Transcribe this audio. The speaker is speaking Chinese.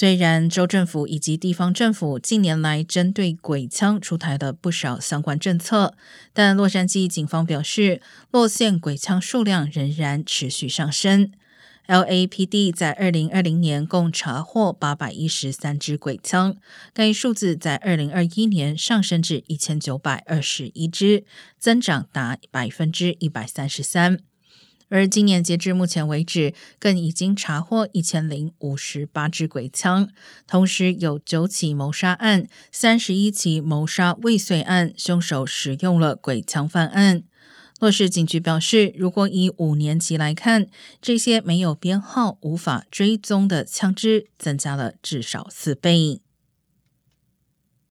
虽然州政府以及地方政府近年来针对鬼枪出台了不少相关政策，但洛杉矶警方表示，落线鬼枪数量仍然持续上升。LAPD 在二零二零年共查获八百一十三支鬼枪，该数字在二零二一年上升至一千九百二十一支，增长达百分之一百三十三。而今年截至目前为止，更已经查获一千零五十八支鬼枪，同时有九起谋杀案、三十一起谋杀未遂案，凶手使用了鬼枪犯案。洛市警局表示，如果以五年期来看，这些没有编号、无法追踪的枪支增加了至少四倍。